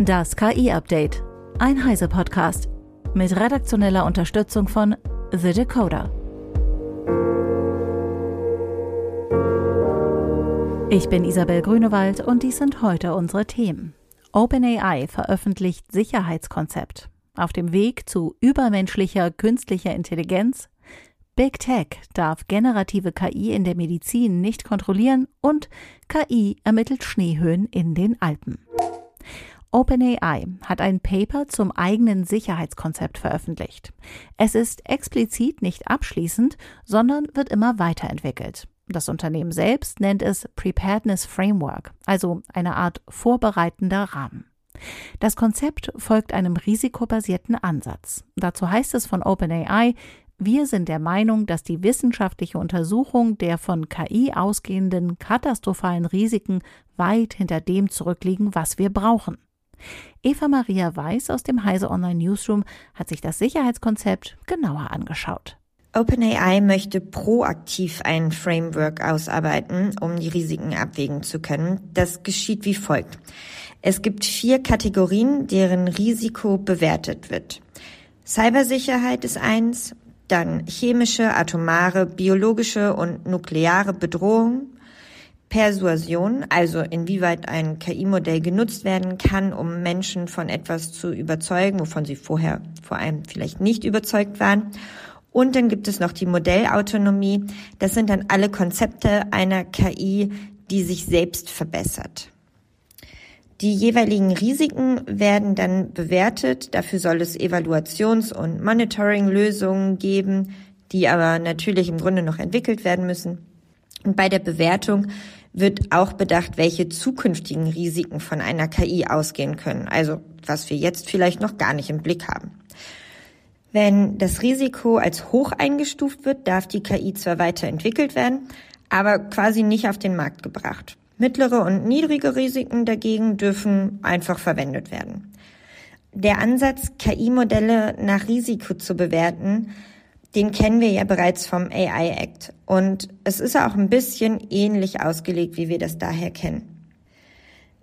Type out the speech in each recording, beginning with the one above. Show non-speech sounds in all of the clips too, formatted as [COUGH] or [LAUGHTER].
Das KI-Update. Ein Heise-Podcast. Mit redaktioneller Unterstützung von The Decoder. Ich bin Isabel Grünewald und dies sind heute unsere Themen. OpenAI veröffentlicht Sicherheitskonzept. Auf dem Weg zu übermenschlicher künstlicher Intelligenz. Big Tech darf generative KI in der Medizin nicht kontrollieren und KI ermittelt Schneehöhen in den Alpen. OpenAI hat ein Paper zum eigenen Sicherheitskonzept veröffentlicht. Es ist explizit nicht abschließend, sondern wird immer weiterentwickelt. Das Unternehmen selbst nennt es Preparedness Framework, also eine Art vorbereitender Rahmen. Das Konzept folgt einem risikobasierten Ansatz. Dazu heißt es von OpenAI, wir sind der Meinung, dass die wissenschaftliche Untersuchung der von KI ausgehenden katastrophalen Risiken weit hinter dem zurückliegen, was wir brauchen. Eva Maria Weiß aus dem Heise Online Newsroom hat sich das Sicherheitskonzept genauer angeschaut. OpenAI möchte proaktiv ein Framework ausarbeiten, um die Risiken abwägen zu können. Das geschieht wie folgt. Es gibt vier Kategorien, deren Risiko bewertet wird. Cybersicherheit ist eins, dann chemische, atomare, biologische und nukleare Bedrohung, Persuasion, also inwieweit ein KI-Modell genutzt werden kann, um Menschen von etwas zu überzeugen, wovon sie vorher vor allem vielleicht nicht überzeugt waren. Und dann gibt es noch die Modellautonomie. Das sind dann alle Konzepte einer KI, die sich selbst verbessert. Die jeweiligen Risiken werden dann bewertet. Dafür soll es Evaluations- und Monitoring-Lösungen geben, die aber natürlich im Grunde noch entwickelt werden müssen. Und bei der Bewertung wird auch bedacht, welche zukünftigen Risiken von einer KI ausgehen können, also was wir jetzt vielleicht noch gar nicht im Blick haben. Wenn das Risiko als hoch eingestuft wird, darf die KI zwar weiterentwickelt werden, aber quasi nicht auf den Markt gebracht. Mittlere und niedrige Risiken dagegen dürfen einfach verwendet werden. Der Ansatz, KI-Modelle nach Risiko zu bewerten, den kennen wir ja bereits vom AI Act. Und es ist auch ein bisschen ähnlich ausgelegt, wie wir das daher kennen.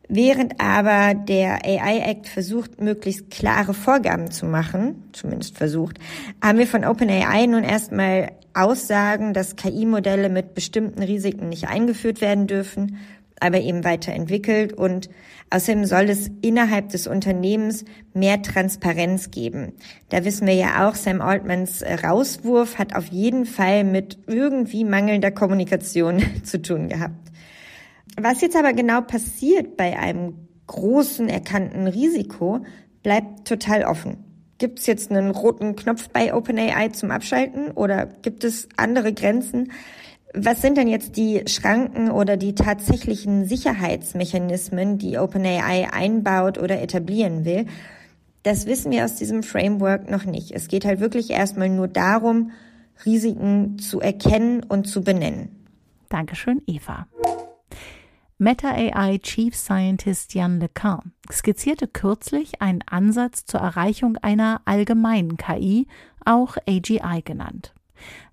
Während aber der AI Act versucht, möglichst klare Vorgaben zu machen, zumindest versucht, haben wir von OpenAI nun erstmal Aussagen, dass KI-Modelle mit bestimmten Risiken nicht eingeführt werden dürfen aber eben weiterentwickelt und außerdem soll es innerhalb des Unternehmens mehr Transparenz geben. Da wissen wir ja auch, Sam Altmans Rauswurf hat auf jeden Fall mit irgendwie mangelnder Kommunikation [LAUGHS] zu tun gehabt. Was jetzt aber genau passiert bei einem großen erkannten Risiko, bleibt total offen. Gibt es jetzt einen roten Knopf bei OpenAI zum Abschalten oder gibt es andere Grenzen? Was sind denn jetzt die Schranken oder die tatsächlichen Sicherheitsmechanismen, die OpenAI einbaut oder etablieren will? Das wissen wir aus diesem Framework noch nicht. Es geht halt wirklich erstmal nur darum, Risiken zu erkennen und zu benennen. Dankeschön, Eva. Meta AI Chief Scientist Jan LeCun skizzierte kürzlich einen Ansatz zur Erreichung einer allgemeinen KI, auch AGI genannt.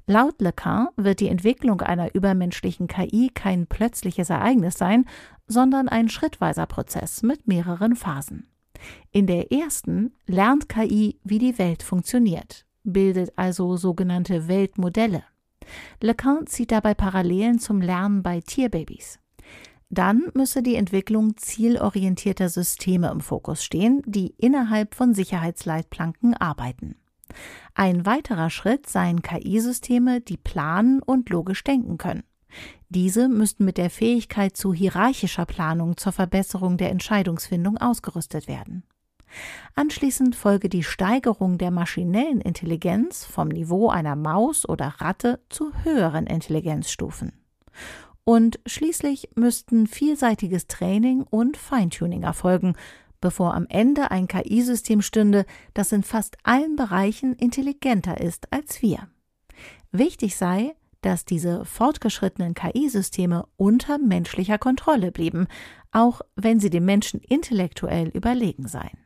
Laut Lecan wird die Entwicklung einer übermenschlichen KI kein plötzliches Ereignis sein, sondern ein schrittweiser Prozess mit mehreren Phasen. In der ersten lernt KI, wie die Welt funktioniert, bildet also sogenannte Weltmodelle. Lecan zieht dabei Parallelen zum Lernen bei Tierbabys. Dann müsse die Entwicklung zielorientierter Systeme im Fokus stehen, die innerhalb von Sicherheitsleitplanken arbeiten. Ein weiterer Schritt seien KI-Systeme, die planen und logisch denken können. Diese müssten mit der Fähigkeit zu hierarchischer Planung zur Verbesserung der Entscheidungsfindung ausgerüstet werden. Anschließend folge die Steigerung der maschinellen Intelligenz vom Niveau einer Maus oder Ratte zu höheren Intelligenzstufen. Und schließlich müssten vielseitiges Training und Feintuning erfolgen, bevor am Ende ein KI-System stünde, das in fast allen Bereichen intelligenter ist als wir. Wichtig sei, dass diese fortgeschrittenen KI-Systeme unter menschlicher Kontrolle blieben, auch wenn sie dem Menschen intellektuell überlegen seien.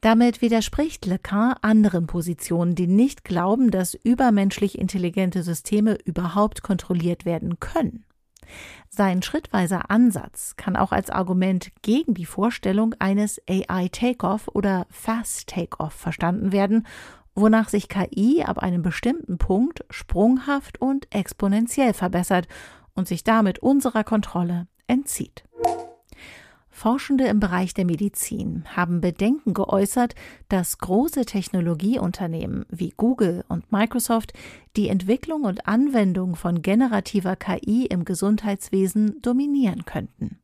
Damit widerspricht Lecan anderen Positionen, die nicht glauben, dass übermenschlich intelligente Systeme überhaupt kontrolliert werden können. Sein schrittweiser Ansatz kann auch als Argument gegen die Vorstellung eines AI Takeoff oder Fast Takeoff verstanden werden, wonach sich KI ab einem bestimmten Punkt sprunghaft und exponentiell verbessert und sich damit unserer Kontrolle entzieht. Forschende im Bereich der Medizin haben Bedenken geäußert, dass große Technologieunternehmen wie Google und Microsoft die Entwicklung und Anwendung von generativer KI im Gesundheitswesen dominieren könnten.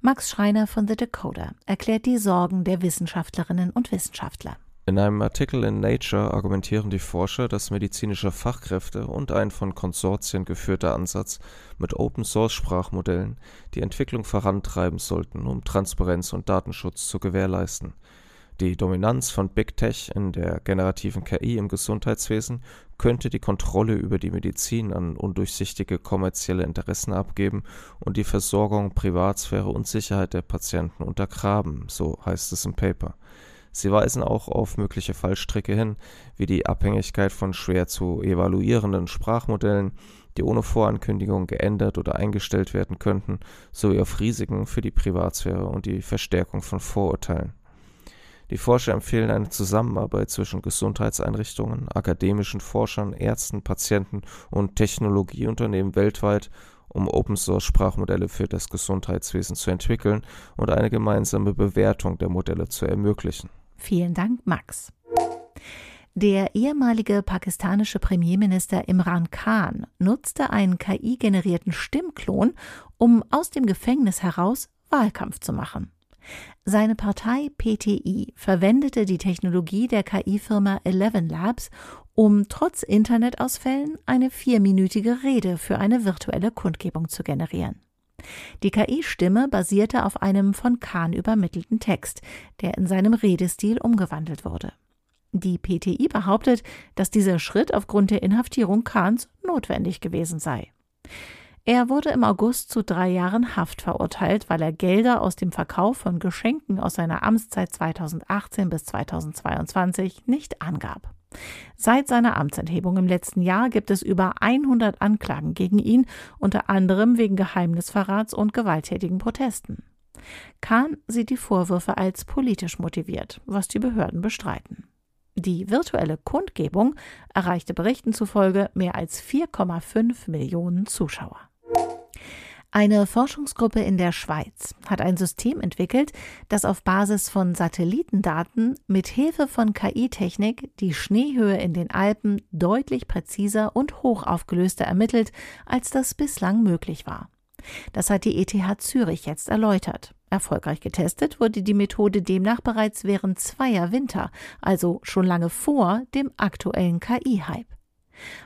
Max Schreiner von The Decoder erklärt die Sorgen der Wissenschaftlerinnen und Wissenschaftler. In einem Artikel in Nature argumentieren die Forscher, dass medizinische Fachkräfte und ein von Konsortien geführter Ansatz mit Open-Source-Sprachmodellen die Entwicklung vorantreiben sollten, um Transparenz und Datenschutz zu gewährleisten. Die Dominanz von Big Tech in der generativen KI im Gesundheitswesen könnte die Kontrolle über die Medizin an undurchsichtige kommerzielle Interessen abgeben und die Versorgung, Privatsphäre und Sicherheit der Patienten untergraben, so heißt es im Paper. Sie weisen auch auf mögliche Fallstricke hin, wie die Abhängigkeit von schwer zu evaluierenden Sprachmodellen, die ohne Vorankündigung geändert oder eingestellt werden könnten, sowie auf Risiken für die Privatsphäre und die Verstärkung von Vorurteilen. Die Forscher empfehlen eine Zusammenarbeit zwischen Gesundheitseinrichtungen, akademischen Forschern, Ärzten, Patienten und Technologieunternehmen weltweit, um Open-Source-Sprachmodelle für das Gesundheitswesen zu entwickeln und eine gemeinsame Bewertung der Modelle zu ermöglichen. Vielen Dank, Max. Der ehemalige pakistanische Premierminister Imran Khan nutzte einen KI-generierten Stimmklon, um aus dem Gefängnis heraus Wahlkampf zu machen. Seine Partei PTI verwendete die Technologie der KI-Firma Eleven Labs, um trotz Internetausfällen eine vierminütige Rede für eine virtuelle Kundgebung zu generieren. Die KI-Stimme basierte auf einem von Kahn übermittelten Text, der in seinem Redestil umgewandelt wurde. Die PTI behauptet, dass dieser Schritt aufgrund der Inhaftierung Kahns notwendig gewesen sei. Er wurde im August zu drei Jahren Haft verurteilt, weil er Gelder aus dem Verkauf von Geschenken aus seiner Amtszeit 2018 bis 2022 nicht angab. Seit seiner Amtsenthebung im letzten Jahr gibt es über 100 Anklagen gegen ihn, unter anderem wegen Geheimnisverrats und gewalttätigen Protesten. Kahn sieht die Vorwürfe als politisch motiviert, was die Behörden bestreiten. Die virtuelle Kundgebung erreichte Berichten zufolge mehr als 4,5 Millionen Zuschauer. Eine Forschungsgruppe in der Schweiz hat ein System entwickelt, das auf Basis von Satellitendaten mit Hilfe von KI-Technik die Schneehöhe in den Alpen deutlich präziser und hochaufgelöster ermittelt, als das bislang möglich war. Das hat die ETH Zürich jetzt erläutert. Erfolgreich getestet wurde die Methode demnach bereits während zweier Winter, also schon lange vor dem aktuellen KI-Hype.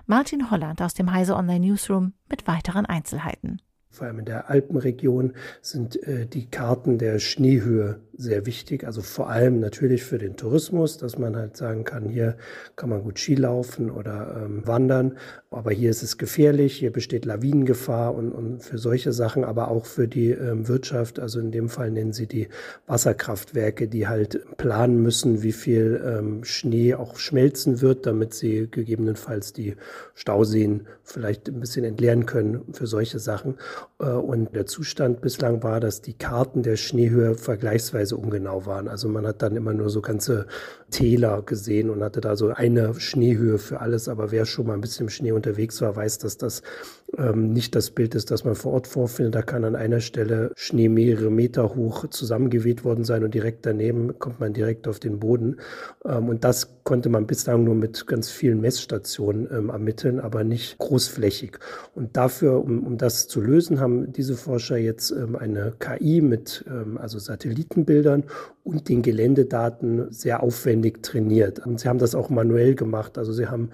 Martin Holland aus dem Heise Online Newsroom mit weiteren Einzelheiten. Vor allem in der Alpenregion sind äh, die Karten der Schneehöhe sehr wichtig. Also vor allem natürlich für den Tourismus, dass man halt sagen kann, hier kann man gut Ski laufen oder ähm, wandern. Aber hier ist es gefährlich, hier besteht Lawinengefahr und, und für solche Sachen, aber auch für die ähm, Wirtschaft. Also in dem Fall nennen sie die Wasserkraftwerke, die halt planen müssen, wie viel ähm, Schnee auch schmelzen wird, damit sie gegebenenfalls die Stauseen vielleicht ein bisschen entleeren können für solche Sachen. Äh, und der Zustand bislang war, dass die Karten der Schneehöhe vergleichsweise ungenau waren. Also man hat dann immer nur so ganze Täler gesehen und hatte da so eine Schneehöhe für alles. Aber wer schon mal ein bisschen im Schnee unterwegs war, weiß, dass das ähm, nicht das Bild ist, das man vor Ort vorfindet. Da kann an einer Stelle Schnee mehrere Meter hoch zusammengeweht worden sein und direkt daneben kommt man direkt auf den Boden. Ähm, und das konnte man bislang nur mit ganz vielen Messstationen ähm, ermitteln, aber nicht großflächig. Und dafür, um, um das zu lösen, haben diese Forscher jetzt ähm, eine KI mit ähm, also Satellitenbildern und den Geländedaten sehr aufwendig trainiert. Und sie haben das auch manuell gemacht. Also sie haben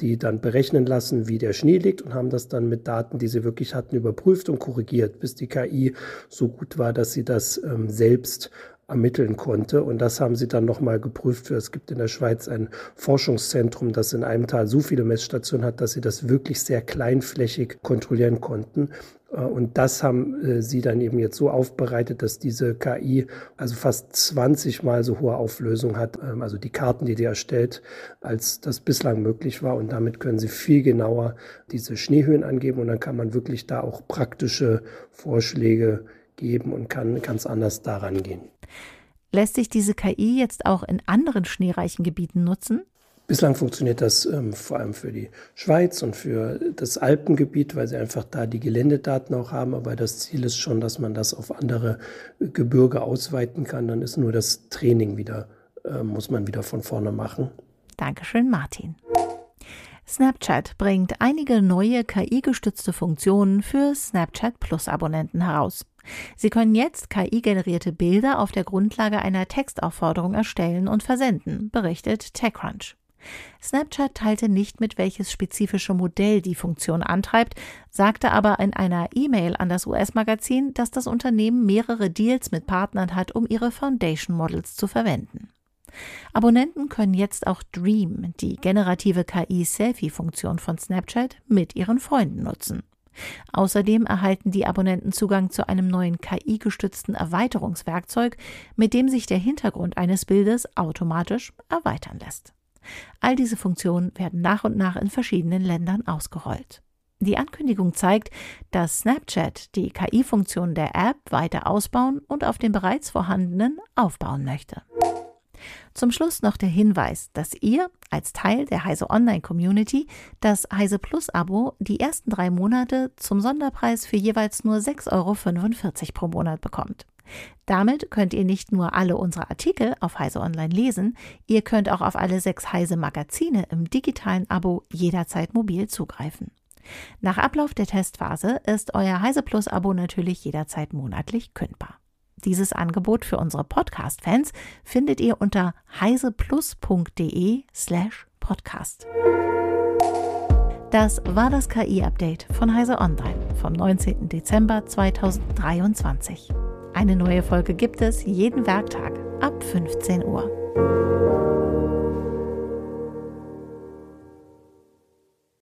die dann berechnen lassen, wie der Schnee liegt und haben das dann mit Daten, die sie wirklich hatten, überprüft und korrigiert, bis die KI so gut war, dass sie das ähm, selbst ermitteln konnte. Und das haben sie dann nochmal geprüft. Es gibt in der Schweiz ein Forschungszentrum, das in einem Tal so viele Messstationen hat, dass sie das wirklich sehr kleinflächig kontrollieren konnten. Äh, und das haben äh, sie dann eben jetzt so aufbereitet, dass diese KI also fast 20 mal so hohe Auflösung hat, ähm, also die Karten, die die erstellt, als das bislang möglich war. Und damit können sie viel genauer diese Schneehöhen angeben und dann kann man wirklich da auch praktische Vorschläge geben und kann ganz anders daran gehen. Lässt sich diese KI jetzt auch in anderen schneereichen Gebieten nutzen? Bislang funktioniert das ähm, vor allem für die Schweiz und für das Alpengebiet, weil sie einfach da die Geländedaten auch haben. Aber das Ziel ist schon, dass man das auf andere Gebirge ausweiten kann. Dann ist nur das Training wieder, äh, muss man wieder von vorne machen. Dankeschön, Martin. Snapchat bringt einige neue KI-gestützte Funktionen für Snapchat Plus Abonnenten heraus. Sie können jetzt KI-generierte Bilder auf der Grundlage einer Textaufforderung erstellen und versenden, berichtet TechCrunch. Snapchat teilte nicht mit, welches spezifische Modell die Funktion antreibt, sagte aber in einer E-Mail an das US-Magazin, dass das Unternehmen mehrere Deals mit Partnern hat, um ihre Foundation Models zu verwenden. Abonnenten können jetzt auch Dream, die generative KI-Selfie-Funktion von Snapchat, mit ihren Freunden nutzen. Außerdem erhalten die Abonnenten Zugang zu einem neuen KI-gestützten Erweiterungswerkzeug, mit dem sich der Hintergrund eines Bildes automatisch erweitern lässt. All diese Funktionen werden nach und nach in verschiedenen Ländern ausgerollt. Die Ankündigung zeigt, dass Snapchat die KI-Funktionen der App weiter ausbauen und auf den bereits vorhandenen aufbauen möchte. Zum Schluss noch der Hinweis, dass ihr als Teil der Heise Online Community das Heise Plus Abo die ersten drei Monate zum Sonderpreis für jeweils nur 6,45 Euro pro Monat bekommt. Damit könnt ihr nicht nur alle unsere Artikel auf Heise Online lesen, ihr könnt auch auf alle sechs Heise Magazine im digitalen Abo jederzeit mobil zugreifen. Nach Ablauf der Testphase ist euer Heise Plus Abo natürlich jederzeit monatlich kündbar. Dieses Angebot für unsere Podcast-Fans findet ihr unter heiseplus.de slash podcast. Das war das KI-Update von Heise Online vom 19. Dezember 2023. Eine neue Folge gibt es jeden Werktag ab 15 Uhr.